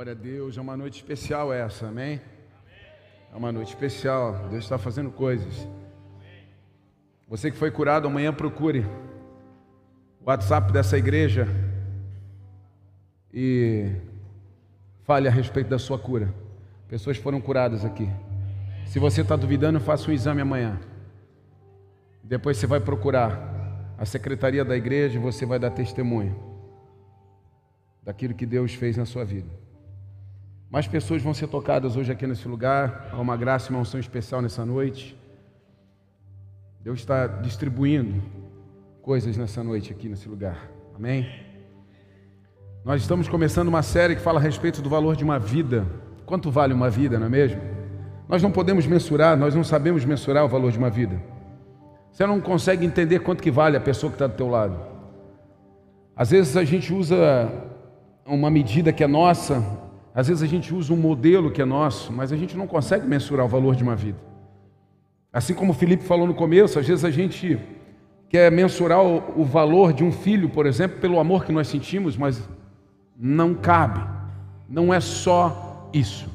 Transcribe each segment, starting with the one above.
Glória a Deus. É uma noite especial essa, amém? É uma noite especial. Deus está fazendo coisas. Você que foi curado, amanhã procure o WhatsApp dessa igreja e fale a respeito da sua cura. Pessoas foram curadas aqui. Se você está duvidando, faça um exame amanhã. Depois você vai procurar a secretaria da igreja e você vai dar testemunho daquilo que Deus fez na sua vida. Mais pessoas vão ser tocadas hoje aqui nesse lugar. Há uma graça e uma unção especial nessa noite. Deus está distribuindo coisas nessa noite aqui nesse lugar. Amém? Nós estamos começando uma série que fala a respeito do valor de uma vida. Quanto vale uma vida, não é mesmo? Nós não podemos mensurar, nós não sabemos mensurar o valor de uma vida. Você não consegue entender quanto que vale a pessoa que está do teu lado. Às vezes a gente usa uma medida que é nossa, às vezes a gente usa um modelo que é nosso, mas a gente não consegue mensurar o valor de uma vida. Assim como o Felipe falou no começo, às vezes a gente quer mensurar o, o valor de um filho, por exemplo, pelo amor que nós sentimos, mas não cabe. Não é só isso.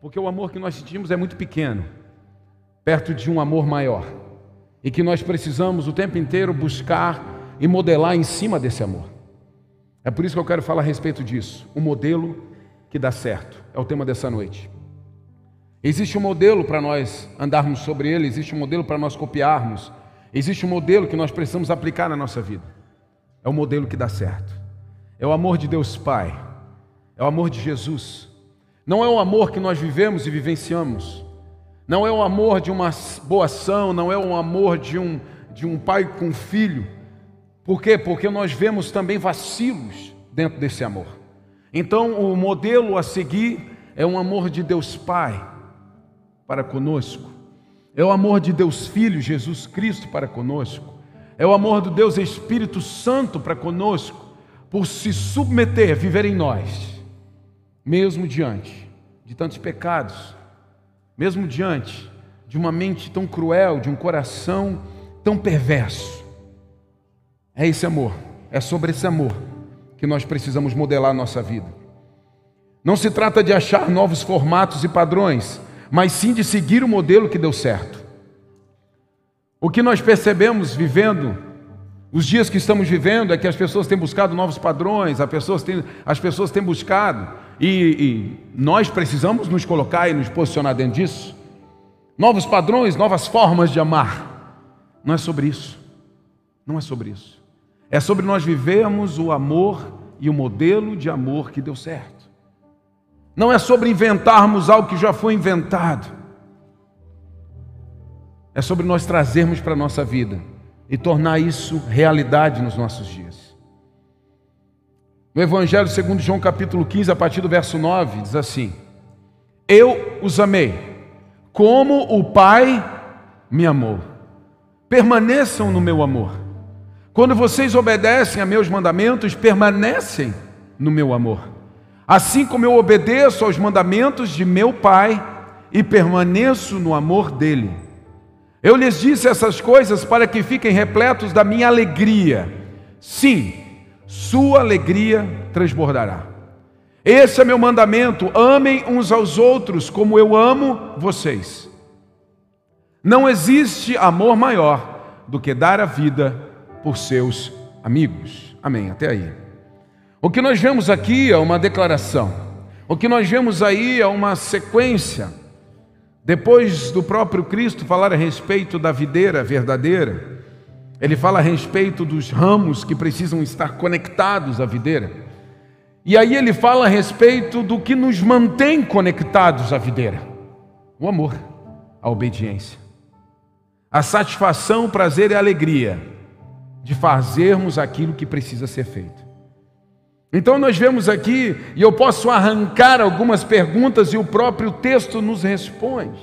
Porque o amor que nós sentimos é muito pequeno, perto de um amor maior. E que nós precisamos o tempo inteiro buscar e modelar em cima desse amor. É por isso que eu quero falar a respeito disso. O modelo que dá certo. É o tema dessa noite. Existe um modelo para nós andarmos sobre ele, existe um modelo para nós copiarmos, existe um modelo que nós precisamos aplicar na nossa vida. É o modelo que dá certo. É o amor de Deus Pai, é o amor de Jesus. Não é o amor que nós vivemos e vivenciamos, não é o amor de uma boa ação, não é o amor de um, de um pai com filho. Por quê? Porque nós vemos também vacilos dentro desse amor. Então, o modelo a seguir é um amor de Deus Pai para conosco, é o amor de Deus Filho, Jesus Cristo, para conosco, é o amor do Deus Espírito Santo para conosco, por se submeter, viver em nós, mesmo diante de tantos pecados, mesmo diante de uma mente tão cruel, de um coração tão perverso. É esse amor, é sobre esse amor que nós precisamos modelar a nossa vida. Não se trata de achar novos formatos e padrões, mas sim de seguir o modelo que deu certo. O que nós percebemos vivendo, os dias que estamos vivendo, é que as pessoas têm buscado novos padrões, as pessoas têm, as pessoas têm buscado, e, e nós precisamos nos colocar e nos posicionar dentro disso. Novos padrões, novas formas de amar. Não é sobre isso. Não é sobre isso. É sobre nós vivermos o amor e o modelo de amor que deu certo. Não é sobre inventarmos algo que já foi inventado. É sobre nós trazermos para a nossa vida e tornar isso realidade nos nossos dias. No Evangelho segundo João capítulo 15, a partir do verso 9, diz assim: Eu os amei, como o Pai me amou. Permaneçam no meu amor. Quando vocês obedecem a meus mandamentos, permanecem no meu amor. Assim como eu obedeço aos mandamentos de meu Pai e permaneço no amor dele. Eu lhes disse essas coisas para que fiquem repletos da minha alegria. Sim, sua alegria transbordará. Esse é meu mandamento: amem uns aos outros como eu amo vocês. Não existe amor maior do que dar a vida por seus amigos. Amém. Até aí. O que nós vemos aqui é uma declaração. O que nós vemos aí é uma sequência. Depois do próprio Cristo falar a respeito da videira verdadeira, ele fala a respeito dos ramos que precisam estar conectados à videira. E aí ele fala a respeito do que nos mantém conectados à videira: o amor, a obediência, a satisfação, o prazer e a alegria de fazermos aquilo que precisa ser feito. Então nós vemos aqui, e eu posso arrancar algumas perguntas e o próprio texto nos responde.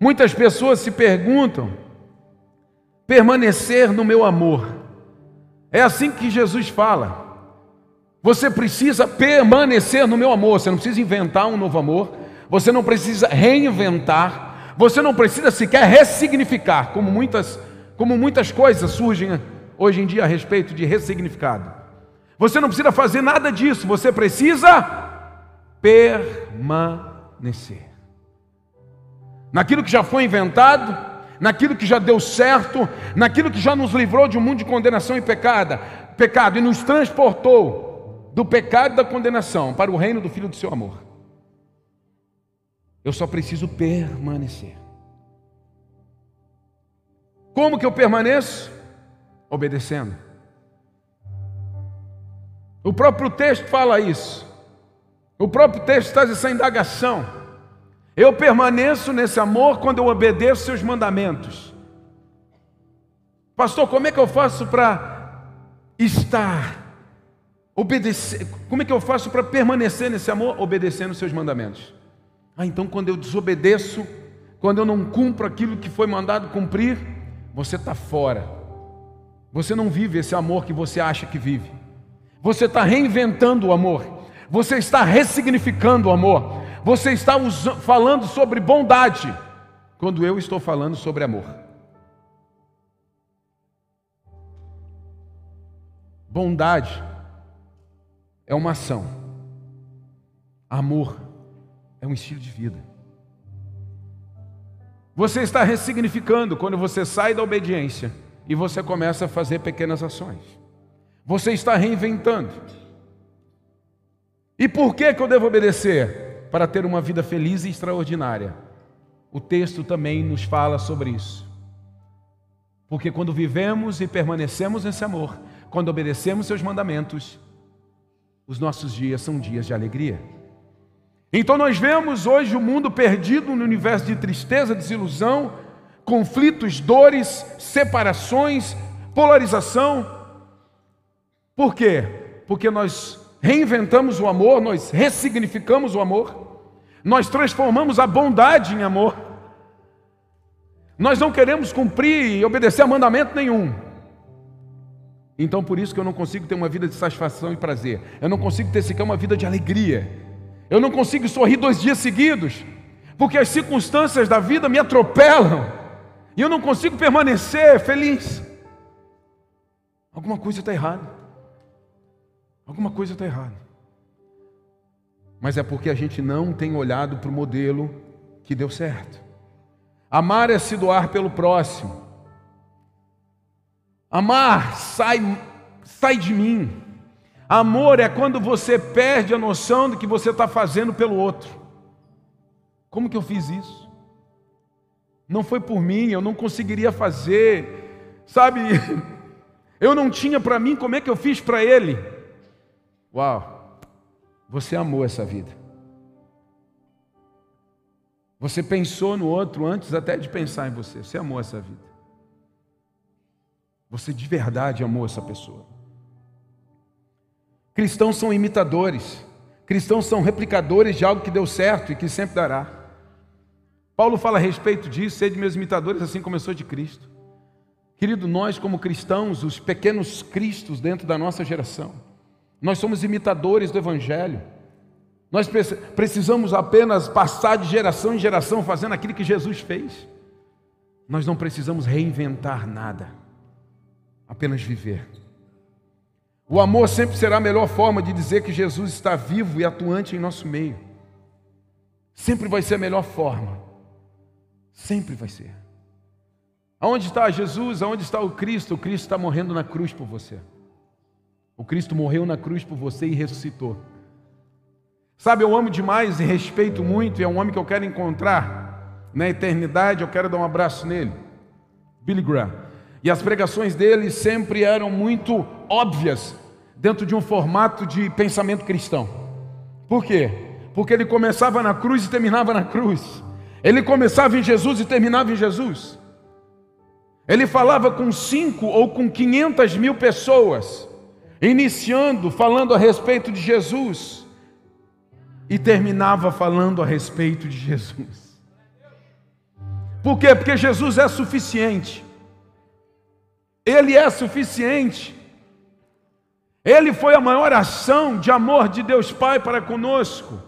Muitas pessoas se perguntam: permanecer no meu amor. É assim que Jesus fala. Você precisa permanecer no meu amor, você não precisa inventar um novo amor, você não precisa reinventar, você não precisa sequer ressignificar, como muitas, como muitas coisas surgem hoje em dia a respeito de ressignificado. Você não precisa fazer nada disso, você precisa permanecer. Naquilo que já foi inventado, naquilo que já deu certo, naquilo que já nos livrou de um mundo de condenação e pecado, pecado e nos transportou do pecado e da condenação para o reino do Filho do seu amor. Eu só preciso permanecer. Como que eu permaneço? Obedecendo. O próprio texto fala isso. O próprio texto traz essa indagação. Eu permaneço nesse amor quando eu obedeço seus mandamentos. Pastor, como é que eu faço para estar, obedecer? Como é que eu faço para permanecer nesse amor? Obedecendo seus mandamentos. Ah, então quando eu desobedeço, quando eu não cumpro aquilo que foi mandado cumprir, você está fora. Você não vive esse amor que você acha que vive. Você está reinventando o amor. Você está ressignificando o amor. Você está falando sobre bondade, quando eu estou falando sobre amor. Bondade é uma ação. Amor é um estilo de vida. Você está ressignificando quando você sai da obediência e você começa a fazer pequenas ações. Você está reinventando. E por que, que eu devo obedecer? Para ter uma vida feliz e extraordinária. O texto também nos fala sobre isso. Porque quando vivemos e permanecemos nesse amor, quando obedecemos seus mandamentos, os nossos dias são dias de alegria. Então nós vemos hoje o mundo perdido no universo de tristeza, desilusão, conflitos, dores, separações, polarização. Por quê? Porque nós reinventamos o amor, nós ressignificamos o amor, nós transformamos a bondade em amor. Nós não queremos cumprir e obedecer a mandamento nenhum. Então por isso que eu não consigo ter uma vida de satisfação e prazer. Eu não consigo ter sequer uma vida de alegria. Eu não consigo sorrir dois dias seguidos, porque as circunstâncias da vida me atropelam e eu não consigo permanecer feliz. Alguma coisa está errada. Alguma coisa está errada. Mas é porque a gente não tem olhado para o modelo que deu certo. Amar é se doar pelo próximo. Amar sai, sai de mim. Amor é quando você perde a noção do que você está fazendo pelo outro. Como que eu fiz isso? Não foi por mim, eu não conseguiria fazer, sabe? Eu não tinha para mim, como é que eu fiz para ele? Uau, você amou essa vida. Você pensou no outro antes até de pensar em você. Você amou essa vida. Você de verdade amou essa pessoa. Cristãos são imitadores. Cristãos são replicadores de algo que deu certo e que sempre dará. Paulo fala a respeito disso, sede meus imitadores, assim sou de Cristo. Querido, nós como cristãos, os pequenos cristos dentro da nossa geração, nós somos imitadores do Evangelho. Nós precisamos apenas passar de geração em geração fazendo aquilo que Jesus fez. Nós não precisamos reinventar nada, apenas viver. O amor sempre será a melhor forma de dizer que Jesus está vivo e atuante em nosso meio. Sempre vai ser a melhor forma. Sempre vai ser. Aonde está Jesus? Aonde está o Cristo? O Cristo está morrendo na cruz por você. O Cristo morreu na cruz por você e ressuscitou. Sabe, eu amo demais e respeito muito, e é um homem que eu quero encontrar na eternidade, eu quero dar um abraço nele. Billy Graham. E as pregações dele sempre eram muito óbvias dentro de um formato de pensamento cristão. Por quê? Porque ele começava na cruz e terminava na cruz. Ele começava em Jesus e terminava em Jesus. Ele falava com cinco ou com quinhentas mil pessoas, iniciando falando a respeito de Jesus e terminava falando a respeito de Jesus. Por quê? Porque Jesus é suficiente. Ele é suficiente. Ele foi a maior ação de amor de Deus Pai para conosco.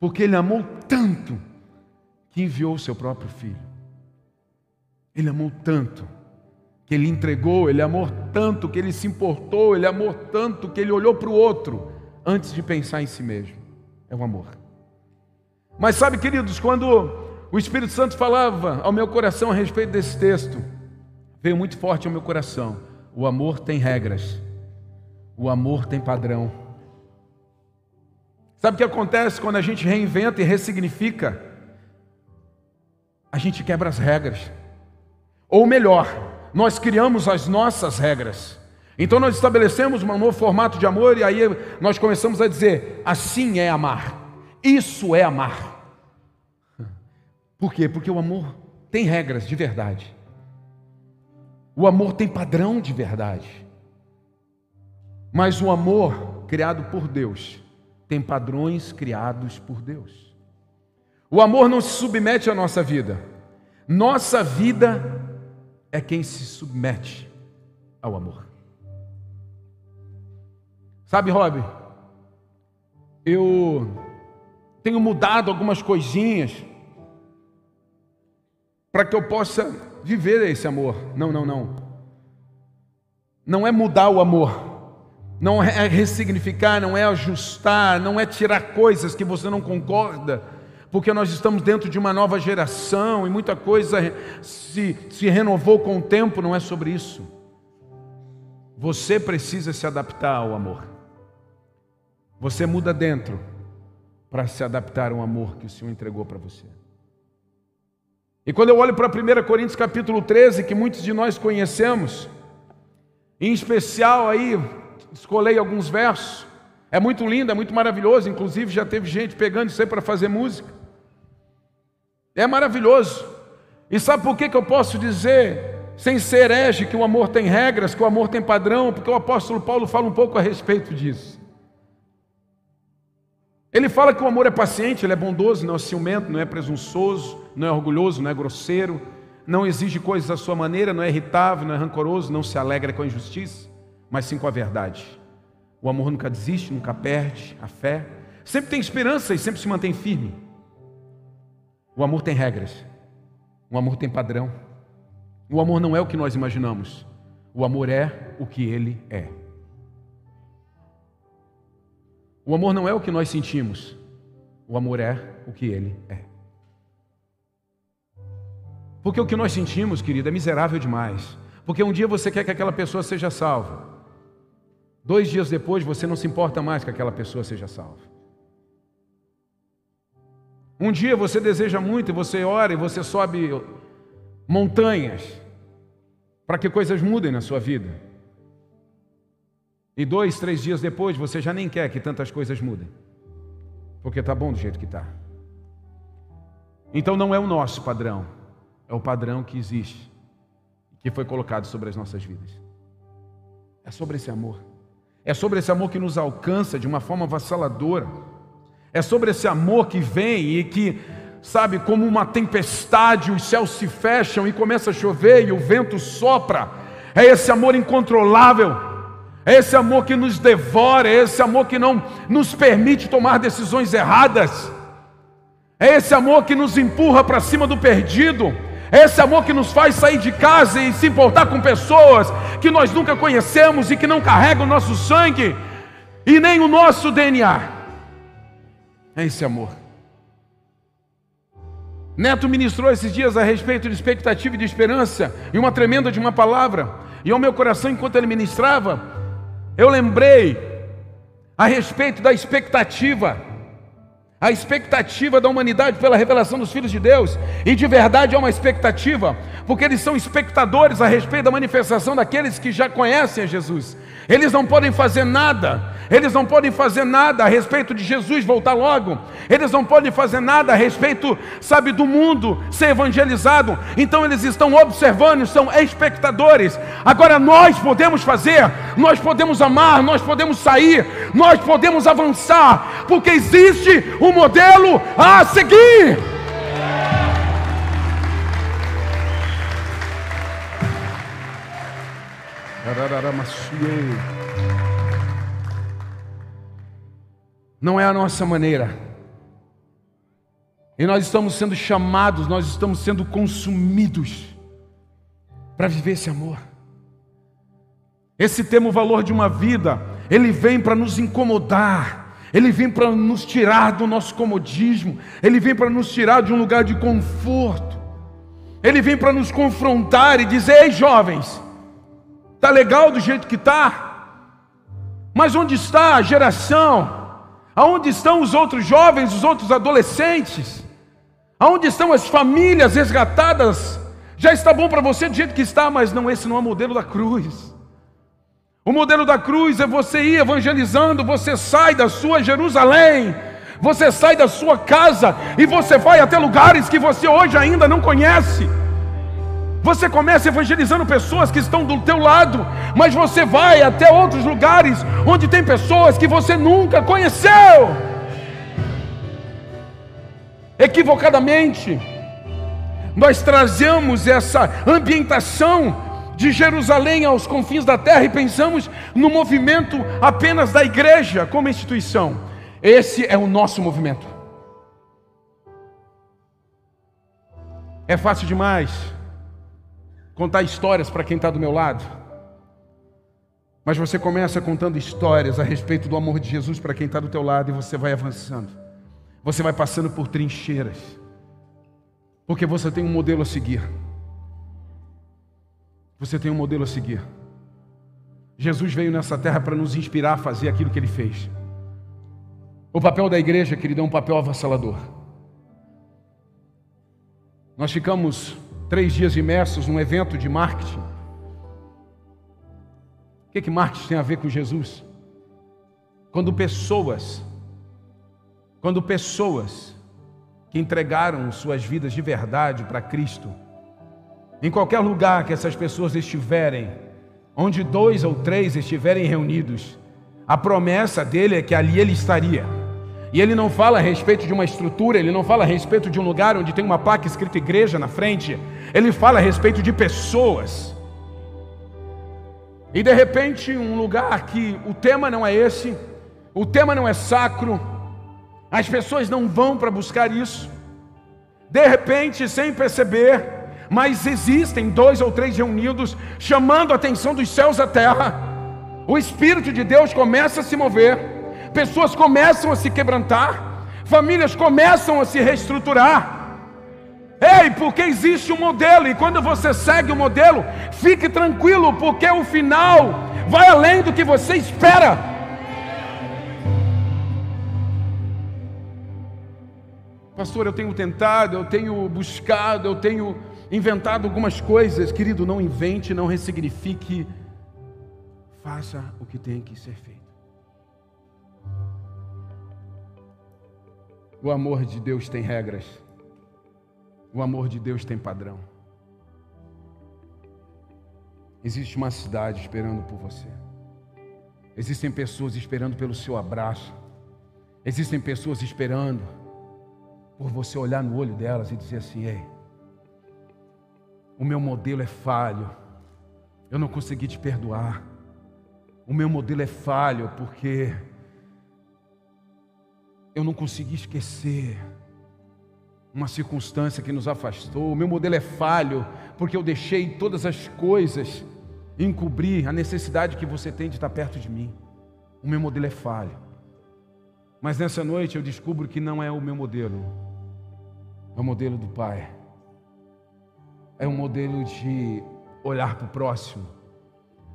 Porque Ele amou tanto que enviou o seu próprio filho. Ele amou tanto que Ele entregou, Ele amou tanto que Ele se importou, Ele amou tanto que Ele olhou para o outro antes de pensar em si mesmo. É o amor. Mas sabe, queridos, quando o Espírito Santo falava ao meu coração a respeito desse texto, veio muito forte ao meu coração. O amor tem regras, o amor tem padrão. Sabe o que acontece quando a gente reinventa e ressignifica? A gente quebra as regras. Ou melhor, nós criamos as nossas regras. Então nós estabelecemos um novo formato de amor e aí nós começamos a dizer: assim é amar. Isso é amar. Por quê? Porque o amor tem regras de verdade. O amor tem padrão de verdade. Mas o amor criado por Deus tem padrões criados por Deus. O amor não se submete à nossa vida. Nossa vida é quem se submete ao amor. Sabe, Rob? Eu tenho mudado algumas coisinhas para que eu possa viver esse amor. Não, não, não. Não é mudar o amor. Não é ressignificar, não é ajustar, não é tirar coisas que você não concorda, porque nós estamos dentro de uma nova geração e muita coisa se, se renovou com o tempo, não é sobre isso. Você precisa se adaptar ao amor. Você muda dentro para se adaptar ao amor que o Senhor entregou para você. E quando eu olho para 1 Coríntios capítulo 13, que muitos de nós conhecemos, em especial aí, escolhi alguns versos, é muito lindo, é muito maravilhoso, inclusive já teve gente pegando isso aí para fazer música. É maravilhoso. E sabe por que, que eu posso dizer, sem ser herege, que o amor tem regras, que o amor tem padrão? Porque o apóstolo Paulo fala um pouco a respeito disso. Ele fala que o amor é paciente, ele é bondoso, não é ciumento, não é presunçoso, não é orgulhoso, não é grosseiro, não exige coisas à sua maneira, não é irritável, não é rancoroso, não se alegra com a injustiça, mas sim com a verdade. O amor nunca desiste, nunca perde a fé, sempre tem esperança e sempre se mantém firme. O amor tem regras, o amor tem padrão. O amor não é o que nós imaginamos, o amor é o que ele é. O amor não é o que nós sentimos, o amor é o que ele é. Porque o que nós sentimos, querido, é miserável demais. Porque um dia você quer que aquela pessoa seja salva, dois dias depois você não se importa mais que aquela pessoa seja salva. Um dia você deseja muito e você ora e você sobe montanhas para que coisas mudem na sua vida. E dois, três dias depois, você já nem quer que tantas coisas mudem. Porque está bom do jeito que está. Então não é o nosso padrão, é o padrão que existe, que foi colocado sobre as nossas vidas. É sobre esse amor. É sobre esse amor que nos alcança de uma forma avassaladora. É sobre esse amor que vem e que, sabe, como uma tempestade, os céus se fecham e começa a chover e o vento sopra. É esse amor incontrolável é esse amor que nos devora, é esse amor que não nos permite tomar decisões erradas, é esse amor que nos empurra para cima do perdido, esse amor que nos faz sair de casa e se importar com pessoas que nós nunca conhecemos e que não carregam o nosso sangue e nem o nosso DNA. É esse amor. Neto ministrou esses dias a respeito de expectativa e de esperança, e uma tremenda de uma palavra. E ao meu coração, enquanto ele ministrava, eu lembrei a respeito da expectativa, a expectativa da humanidade pela revelação dos filhos de Deus, e de verdade é uma expectativa, porque eles são espectadores a respeito da manifestação daqueles que já conhecem a Jesus. Eles não podem fazer nada, eles não podem fazer nada a respeito de Jesus voltar logo, eles não podem fazer nada a respeito, sabe, do mundo ser evangelizado, então eles estão observando, são espectadores. Agora nós podemos fazer, nós podemos amar, nós podemos sair, nós podemos avançar, porque existe um modelo a seguir. Não é a nossa maneira, E nós estamos sendo chamados, nós estamos sendo consumidos para viver esse amor. Esse tema, o valor de uma vida, ele vem para nos incomodar, ele vem para nos tirar do nosso comodismo, ele vem para nos tirar de um lugar de conforto, ele vem para nos confrontar e dizer: ei jovens, está legal do jeito que está, mas onde está a geração? Aonde estão os outros jovens, os outros adolescentes? Aonde estão as famílias resgatadas? Já está bom para você do jeito que está, mas não, esse não é o modelo da cruz. O modelo da cruz é você ir evangelizando, você sai da sua Jerusalém, você sai da sua casa e você vai até lugares que você hoje ainda não conhece. Você começa evangelizando pessoas que estão do teu lado, mas você vai até outros lugares onde tem pessoas que você nunca conheceu equivocadamente. Nós trazemos essa ambientação de Jerusalém aos confins da terra e pensamos no movimento apenas da igreja como instituição. Esse é o nosso movimento. É fácil demais contar histórias para quem está do meu lado. Mas você começa contando histórias a respeito do amor de Jesus para quem está do teu lado e você vai avançando. Você vai passando por trincheiras. Porque você tem um modelo a seguir. Você tem um modelo a seguir. Jesus veio nessa terra para nos inspirar a fazer aquilo que ele fez. O papel da igreja, querido, é um papel avassalador. Nós ficamos três dias imersos num evento de marketing. O que, que marketing tem a ver com Jesus? Quando pessoas quando pessoas que entregaram suas vidas de verdade para Cristo, em qualquer lugar que essas pessoas estiverem, onde dois ou três estiverem reunidos, a promessa dele é que ali ele estaria. E ele não fala a respeito de uma estrutura, ele não fala a respeito de um lugar onde tem uma placa escrita igreja na frente, ele fala a respeito de pessoas. E de repente, um lugar que o tema não é esse, o tema não é sacro, as pessoas não vão para buscar isso. De repente, sem perceber, mas existem dois ou três reunidos chamando a atenção dos céus à terra. O Espírito de Deus começa a se mover, pessoas começam a se quebrantar, famílias começam a se reestruturar. Ei, porque existe um modelo, e quando você segue o modelo, fique tranquilo, porque o final vai além do que você espera. Pastor, eu tenho tentado, eu tenho buscado, eu tenho inventado algumas coisas. Querido, não invente, não ressignifique. Faça o que tem que ser feito. O amor de Deus tem regras. O amor de Deus tem padrão. Existe uma cidade esperando por você. Existem pessoas esperando pelo seu abraço. Existem pessoas esperando por você olhar no olho delas e dizer assim: ei, o meu modelo é falho, eu não consegui te perdoar. O meu modelo é falho porque eu não consegui esquecer uma circunstância que nos afastou. O meu modelo é falho porque eu deixei todas as coisas encobrir a necessidade que você tem de estar perto de mim. O meu modelo é falho. Mas nessa noite eu descubro que não é o meu modelo. É o modelo do Pai. É um modelo de olhar para o próximo.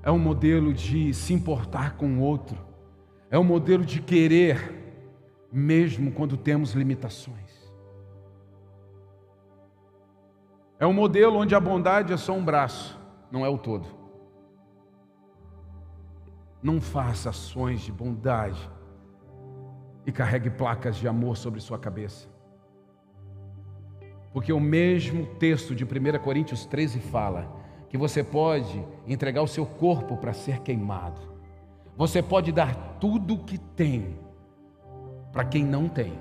É um modelo de se importar com o outro. É um modelo de querer, mesmo quando temos limitações. É um modelo onde a bondade é só um braço, não é o todo. Não faça ações de bondade e carregue placas de amor sobre sua cabeça. Porque o mesmo texto de 1 Coríntios 13 fala que você pode entregar o seu corpo para ser queimado. Você pode dar tudo o que tem para quem não tem.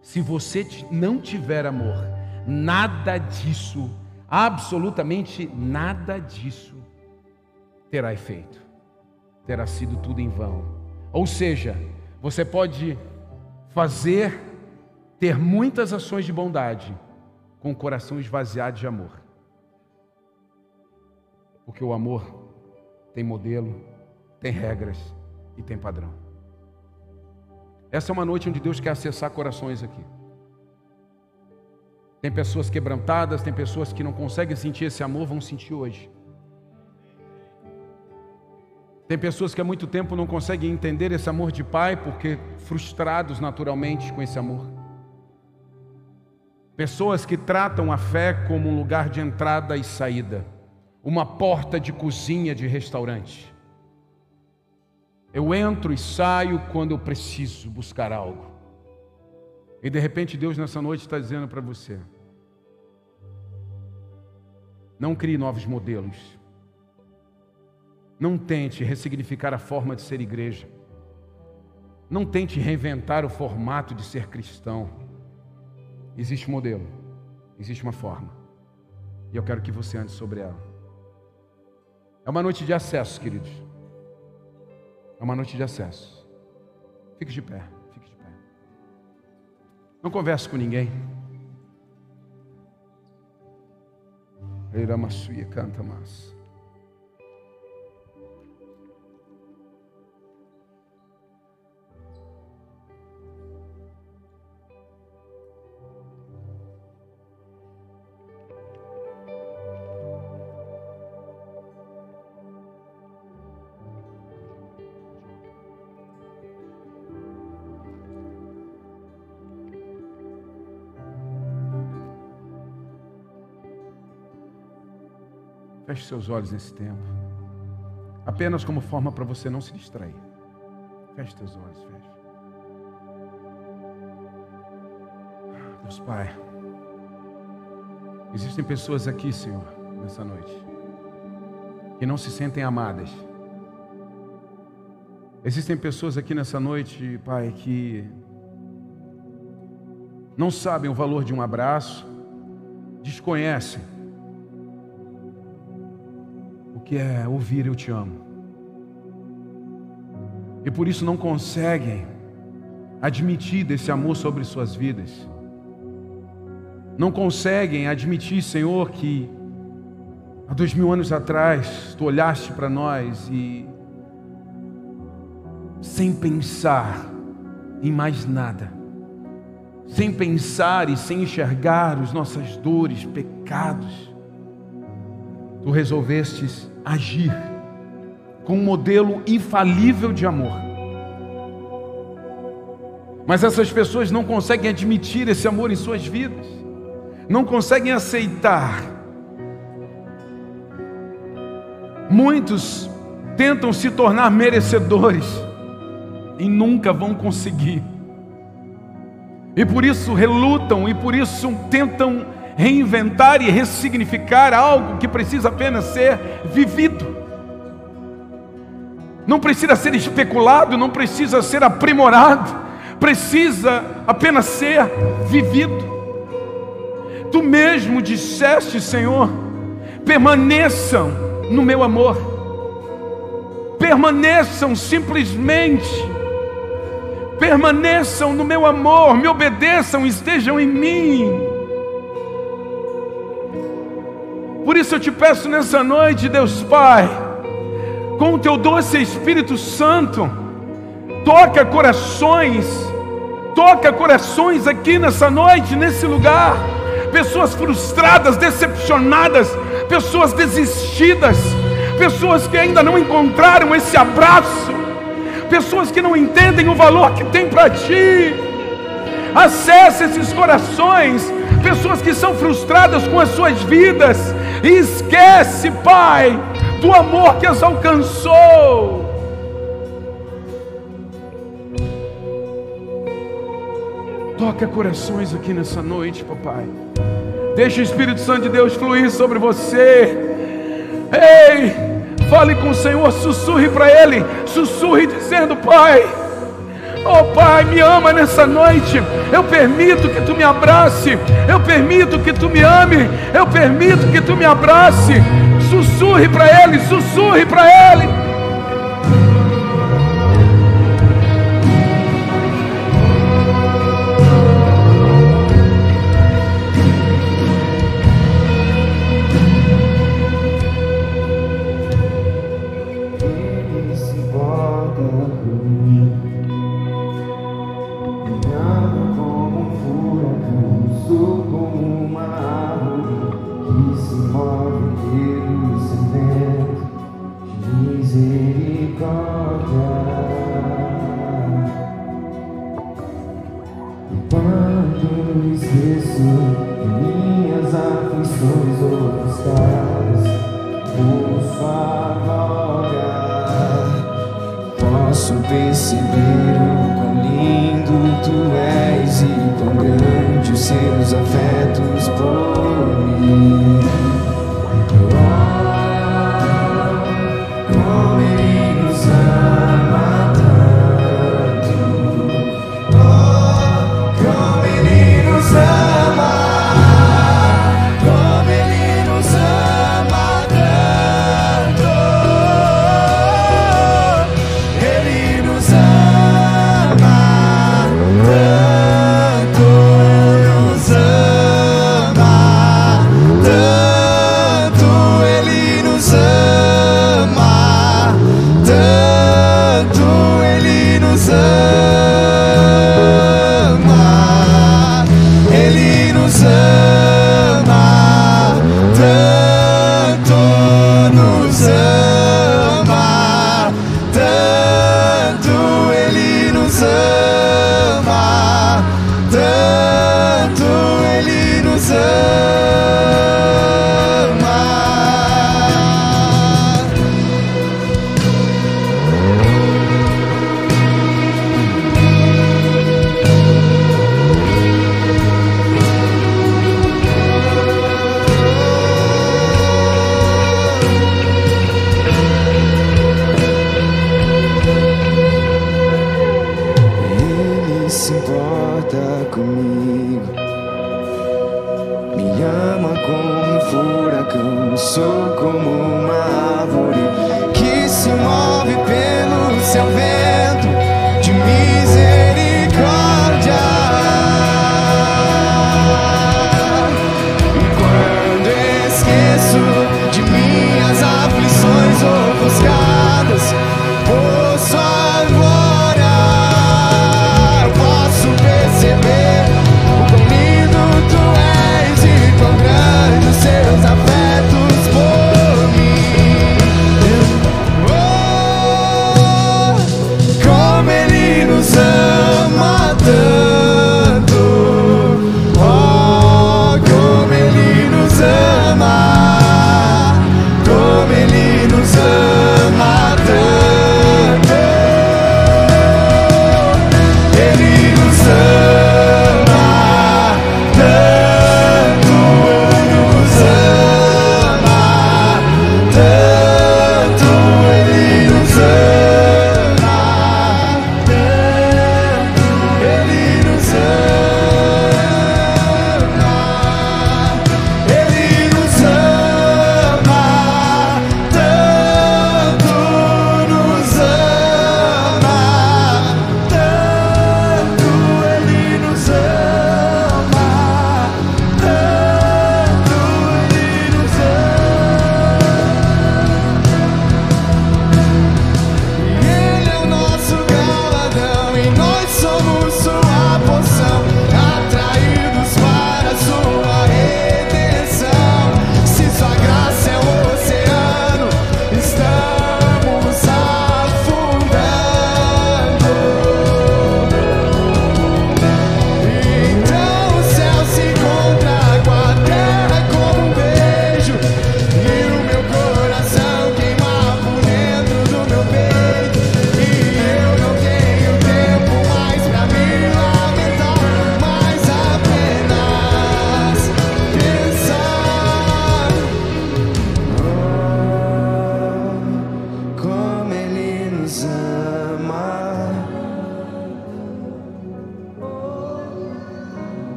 Se você não tiver amor, nada disso, absolutamente nada disso terá efeito. Terá sido tudo em vão. Ou seja, você pode fazer ter muitas ações de bondade com o coração esvaziado de amor. Porque o amor tem modelo, tem regras e tem padrão. Essa é uma noite onde Deus quer acessar corações aqui. Tem pessoas quebrantadas, tem pessoas que não conseguem sentir esse amor, vão sentir hoje. Tem pessoas que há muito tempo não conseguem entender esse amor de pai porque frustrados naturalmente com esse amor. Pessoas que tratam a fé como um lugar de entrada e saída, uma porta de cozinha de restaurante. Eu entro e saio quando eu preciso buscar algo. E de repente Deus nessa noite está dizendo para você: não crie novos modelos. Não tente ressignificar a forma de ser igreja. Não tente reinventar o formato de ser cristão. Existe um modelo, existe uma forma. E eu quero que você ande sobre ela. É uma noite de acesso, queridos. É uma noite de acesso. Fique de pé, fique de pé. Não converse com ninguém. Eiramassuia canta mais. Feche seus olhos nesse tempo. Apenas como forma para você não se distrair. Feche seus olhos, feche. Deus Pai. Existem pessoas aqui, Senhor, nessa noite, que não se sentem amadas. Existem pessoas aqui nessa noite, Pai, que não sabem o valor de um abraço, desconhecem que é ouvir eu te amo. E por isso não conseguem admitir desse amor sobre suas vidas. Não conseguem admitir, Senhor, que há dois mil anos atrás tu olhaste para nós e, sem pensar em mais nada, sem pensar e sem enxergar as nossas dores, pecados, tu resolvestes agir com um modelo infalível de amor. Mas essas pessoas não conseguem admitir esse amor em suas vidas, não conseguem aceitar. Muitos tentam se tornar merecedores e nunca vão conseguir. E por isso relutam e por isso tentam reinventar e ressignificar algo que precisa apenas ser vivido. Não precisa ser especulado, não precisa ser aprimorado, precisa apenas ser vivido. Tu mesmo disseste, Senhor, permaneçam no meu amor, permaneçam simplesmente, permaneçam no meu amor, me obedeçam, estejam em mim. Por isso eu te peço nessa noite, Deus Pai, com o teu doce Espírito Santo, toca corações, toca corações aqui nessa noite, nesse lugar. Pessoas frustradas, decepcionadas, pessoas desistidas, pessoas que ainda não encontraram esse abraço, pessoas que não entendem o valor que tem para ti. Acesse esses corações, pessoas que são frustradas com as suas vidas, e esquece, Pai, do amor que as alcançou. Toca corações aqui nessa noite, papai. Deixa o Espírito Santo de Deus fluir sobre você. Ei, fale com o Senhor, sussurre para Ele, sussurre dizendo: Pai. Oh Pai, me ama nessa noite. Eu permito que tu me abrace. Eu permito que tu me ame. Eu permito que tu me abrace. Sussurre para Ele, sussurre para Ele. teus afetos por mim.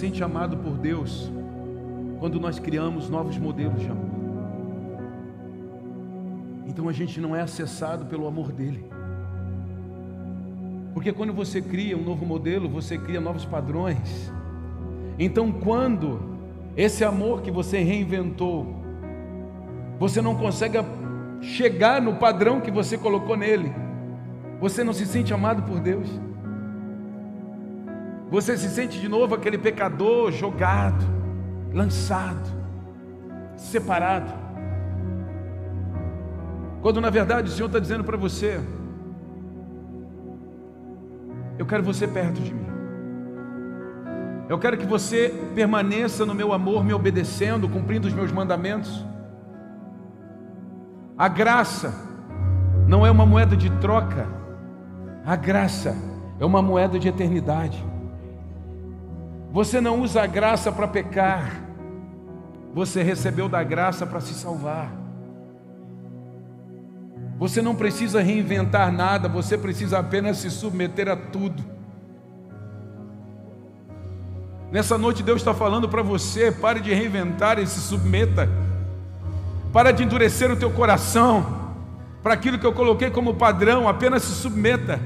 Sente amado por Deus quando nós criamos novos modelos de amor. Então a gente não é acessado pelo amor dele. Porque quando você cria um novo modelo, você cria novos padrões. Então, quando esse amor que você reinventou, você não consegue chegar no padrão que você colocou nele, você não se sente amado por Deus. Você se sente de novo aquele pecador jogado, lançado, separado. Quando na verdade o Senhor está dizendo para você: Eu quero você perto de mim. Eu quero que você permaneça no meu amor, me obedecendo, cumprindo os meus mandamentos. A graça não é uma moeda de troca, a graça é uma moeda de eternidade. Você não usa a graça para pecar, você recebeu da graça para se salvar. Você não precisa reinventar nada, você precisa apenas se submeter a tudo. Nessa noite Deus está falando para você: pare de reinventar e se submeta. Para de endurecer o teu coração para aquilo que eu coloquei como padrão, apenas se submeta.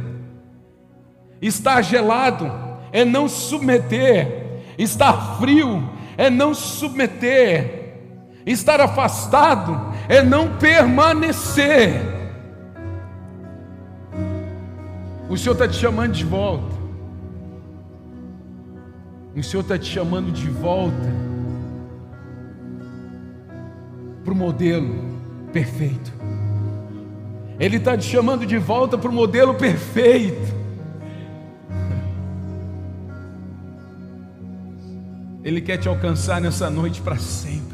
Estar gelado é não submeter, estar frio é não submeter, estar afastado é não permanecer. O Senhor está te chamando de volta. O Senhor está te chamando de volta para o modelo perfeito. Ele está te chamando de volta para o modelo perfeito. Ele quer te alcançar nessa noite para sempre.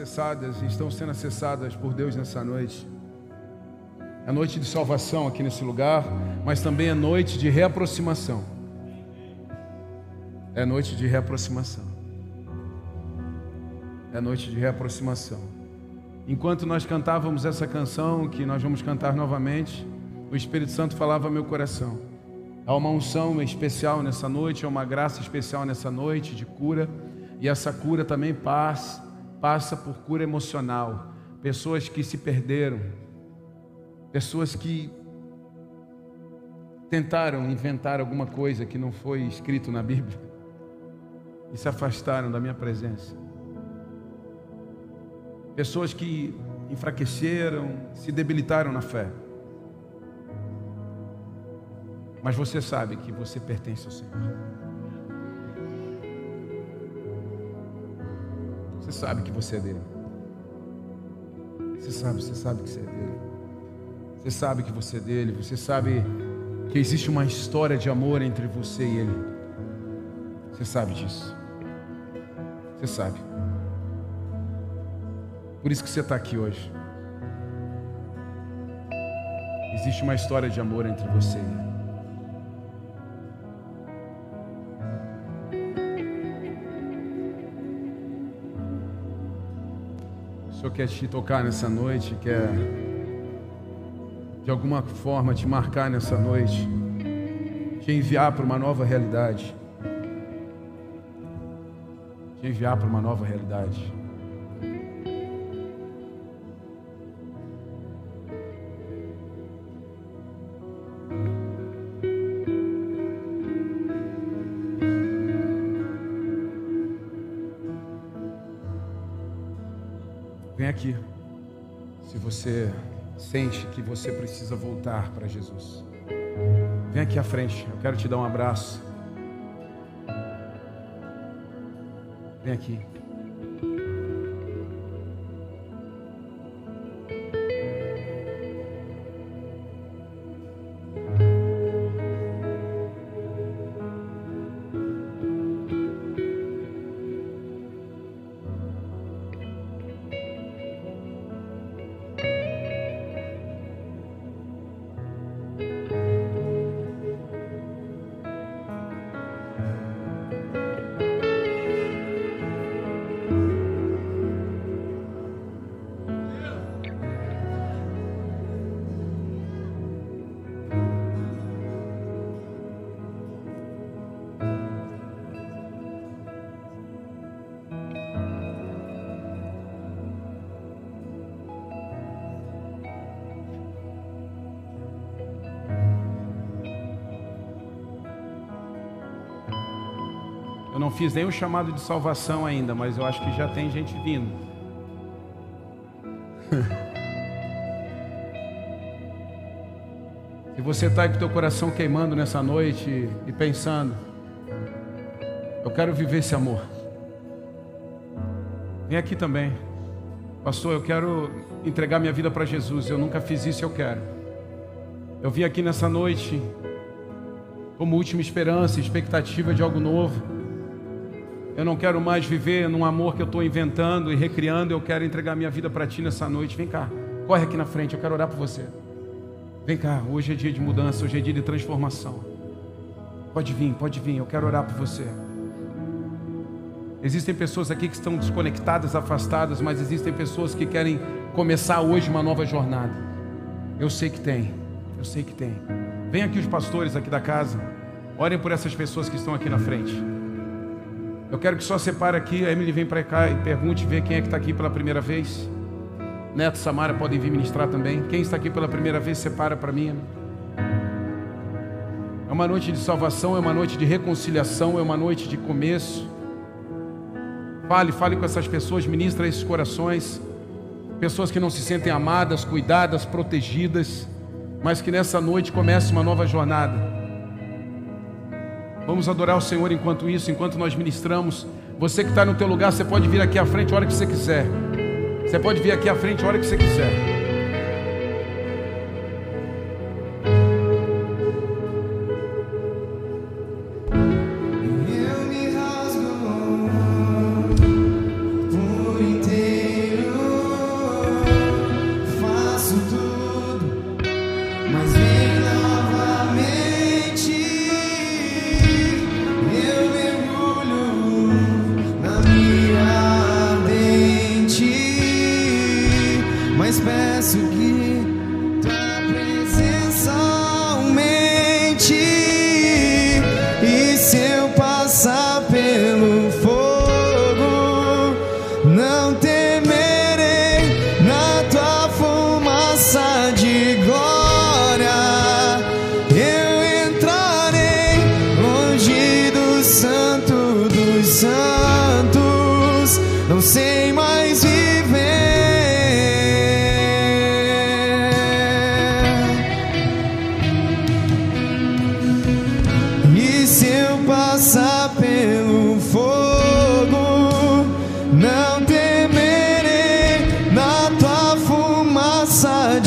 Acessadas e estão sendo acessadas por Deus nessa noite. É noite de salvação aqui nesse lugar, mas também é noite de reaproximação. É noite de reaproximação. É noite de reaproximação. Enquanto nós cantávamos essa canção, que nós vamos cantar novamente, o Espírito Santo falava ao meu coração. Há uma unção especial nessa noite, há uma graça especial nessa noite de cura, e essa cura também passa, passa por cura emocional. Pessoas que se perderam, pessoas que tentaram inventar alguma coisa que não foi escrito na Bíblia e se afastaram da minha presença. Pessoas que enfraqueceram, se debilitaram na fé. Mas você sabe que você pertence ao Senhor. Você sabe que você é dele. Você sabe, você sabe que você é dele. Você sabe que você é dele. Você sabe que existe uma história de amor entre você e ele. Você sabe disso. Você sabe. Por isso que você está aqui hoje. Existe uma história de amor entre você e ele. Senhor quer te tocar nessa noite, quer de alguma forma te marcar nessa noite, te enviar para uma nova realidade. Te enviar para uma nova realidade. Você precisa voltar para Jesus. Vem aqui à frente. Eu quero te dar um abraço. Vem aqui. Não fiz nenhum chamado de salvação ainda, mas eu acho que já tem gente vindo. Se você está com o teu coração queimando nessa noite e pensando, eu quero viver esse amor. Vem aqui também. Pastor, eu quero entregar minha vida para Jesus. Eu nunca fiz isso, eu quero. Eu vim aqui nessa noite como última esperança, expectativa de algo novo. Eu não quero mais viver num amor que eu estou inventando e recriando. Eu quero entregar minha vida para Ti nessa noite. Vem cá, corre aqui na frente. Eu quero orar por você. Vem cá, hoje é dia de mudança, hoje é dia de transformação. Pode vir, pode vir. Eu quero orar por você. Existem pessoas aqui que estão desconectadas, afastadas, mas existem pessoas que querem começar hoje uma nova jornada. Eu sei que tem, eu sei que tem. Vem aqui os pastores aqui da casa, orem por essas pessoas que estão aqui na frente. Eu quero que só separe aqui, a Emily vem para cá e pergunte, vê quem é que está aqui pela primeira vez. Neto, Samara podem vir ministrar também. Quem está aqui pela primeira vez, separa para mim. É uma noite de salvação, é uma noite de reconciliação, é uma noite de começo. Fale, fale com essas pessoas, ministra esses corações. Pessoas que não se sentem amadas, cuidadas, protegidas, mas que nessa noite comece uma nova jornada. Vamos adorar o Senhor enquanto isso, enquanto nós ministramos. Você que está no teu lugar, você pode vir aqui à frente a hora que você quiser. Você pode vir aqui à frente a hora que você quiser. Fumaça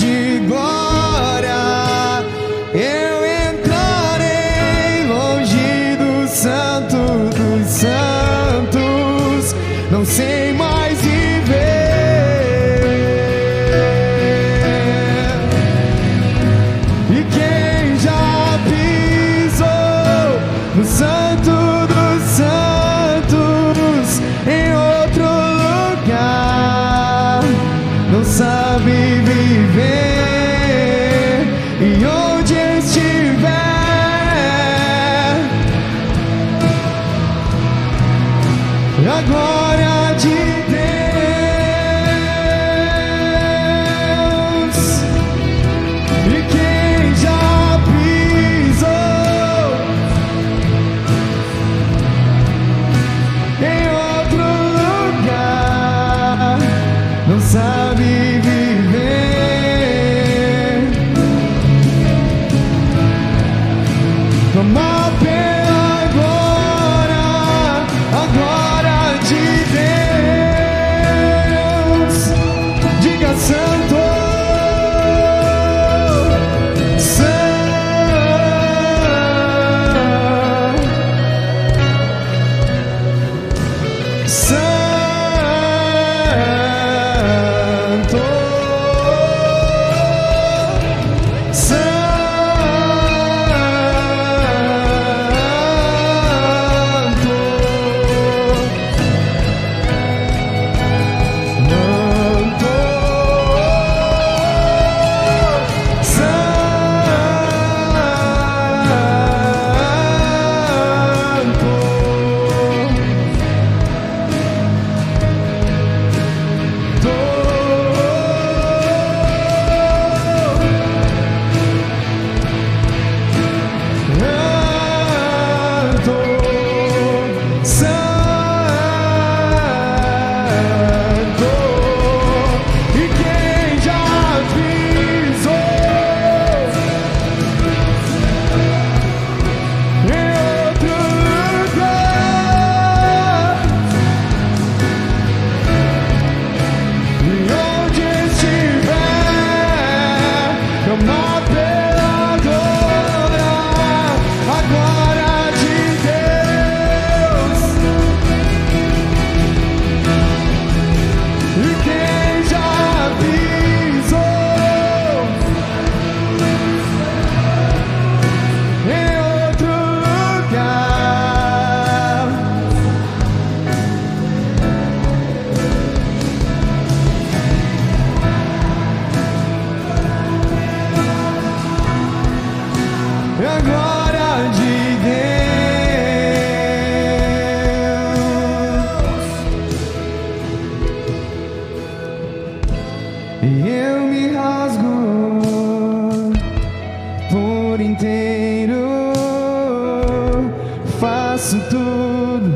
faço tudo,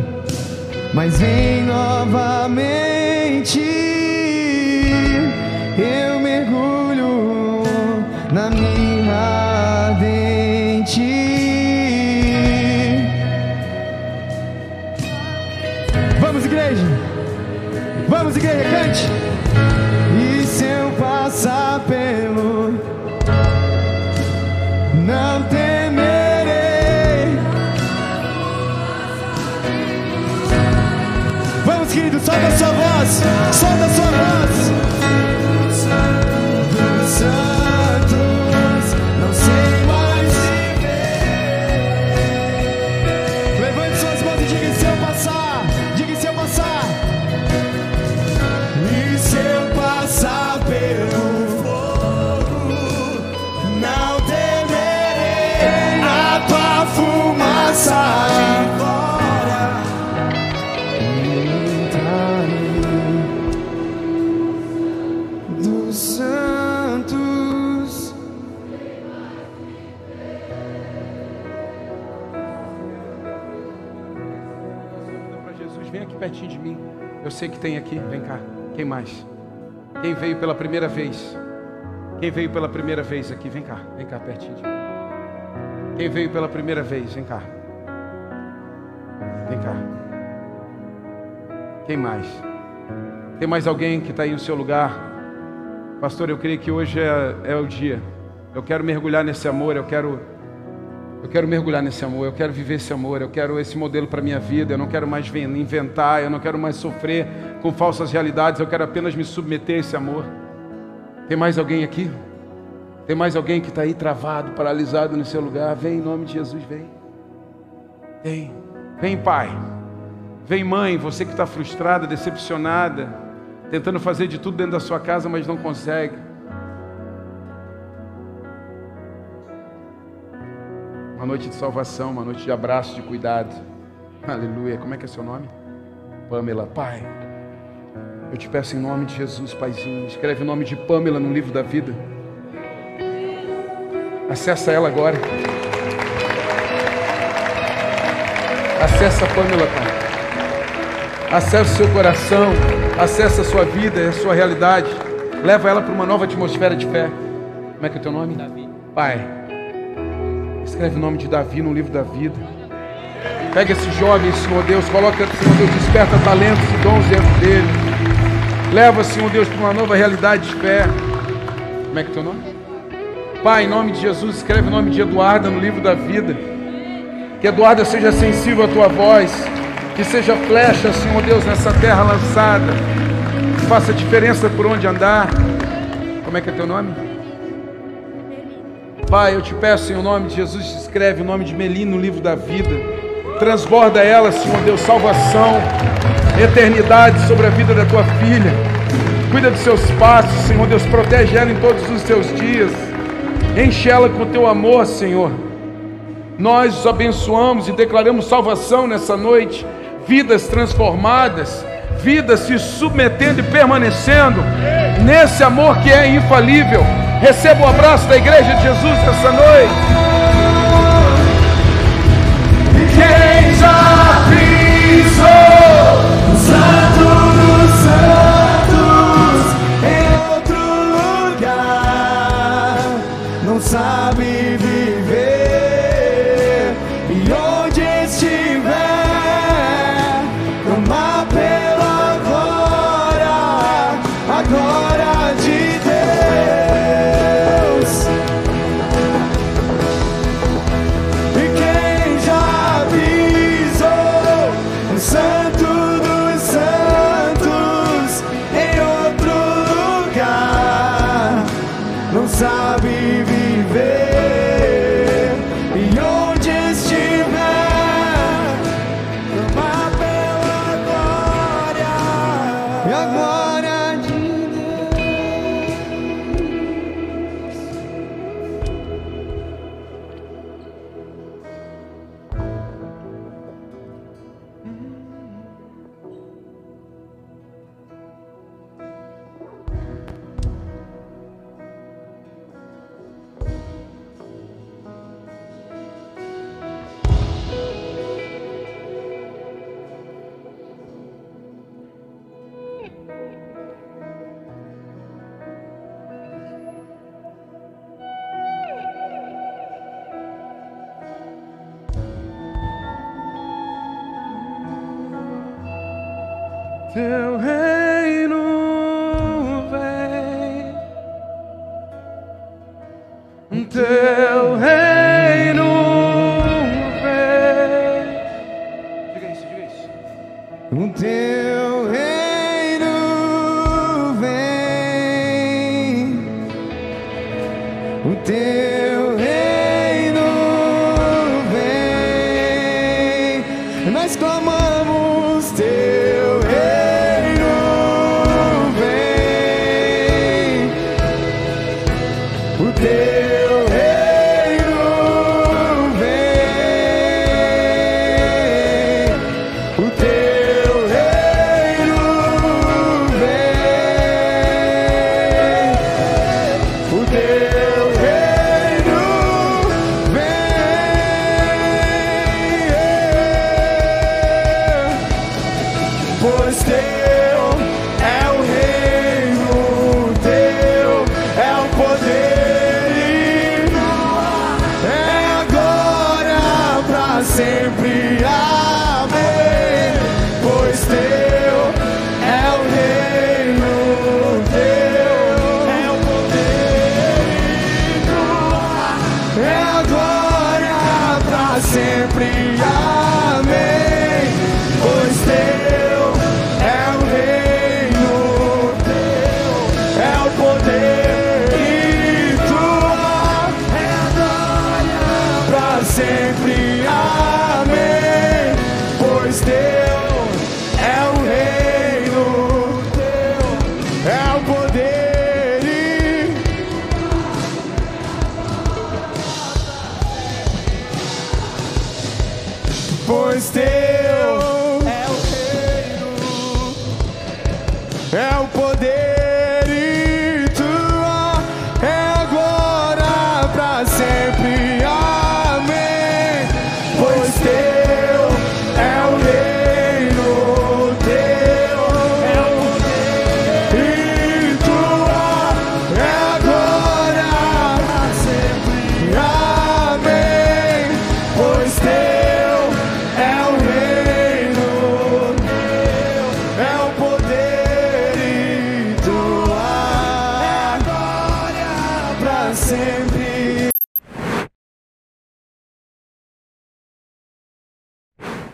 mas vem novamente. Eu mergulho na minha ardente. Vamos, igreja! Vamos, igreja, cante! Sei que tem aqui, vem cá. Quem mais? Quem veio pela primeira vez? Quem veio pela primeira vez aqui? Vem cá, vem cá pertinho de mim. Quem veio pela primeira vez? Vem cá. Vem cá. Quem mais? Tem mais alguém que está aí no seu lugar? Pastor, eu creio que hoje é, é o dia. Eu quero mergulhar nesse amor, eu quero eu quero mergulhar nesse amor, eu quero viver esse amor, eu quero esse modelo para minha vida, eu não quero mais ven- inventar, eu não quero mais sofrer com falsas realidades, eu quero apenas me submeter a esse amor. Tem mais alguém aqui? Tem mais alguém que está aí travado, paralisado no seu lugar? Vem em nome de Jesus, vem. Vem, vem, pai. Vem, mãe, você que está frustrada, decepcionada, tentando fazer de tudo dentro da sua casa, mas não consegue. Uma noite de salvação, uma noite de abraço, de cuidado. Aleluia. Como é que é seu nome? Pamela, Pai. Eu te peço em nome de Jesus, Paizinho. Escreve o nome de Pamela no livro da vida. Acessa ela agora. Acessa a Pamela, Pai. Acessa o seu coração. Acessa a sua vida, a sua realidade. Leva ela para uma nova atmosfera de fé. Como é que é o teu nome? Davi. Pai. Escreve o nome de Davi no livro da vida. Pega esse jovem, Senhor Deus, coloca, Senhor Deus, desperta talentos e dons dentro dele. Leva, Senhor Deus, para uma nova realidade de fé. Como é que é teu nome? Pai, em nome de Jesus, escreve o nome de Eduarda no livro da vida. Que Eduarda seja sensível à tua voz. Que seja flecha, Senhor Deus, nessa terra lançada. Que faça diferença por onde andar. Como é que é teu nome? Pai, eu te peço em nome de Jesus, escreve o nome de Melim no livro da vida. Transborda ela, Senhor Deus, salvação, eternidade sobre a vida da tua filha. Cuida dos seus passos, Senhor Deus, protege ela em todos os seus dias. Enche ela com o teu amor, Senhor. Nós os abençoamos e declaramos salvação nessa noite, vidas transformadas, vidas se submetendo e permanecendo nesse amor que é infalível. Receba o abraço da igreja de Jesus nessa noite. Quem já pisou Teu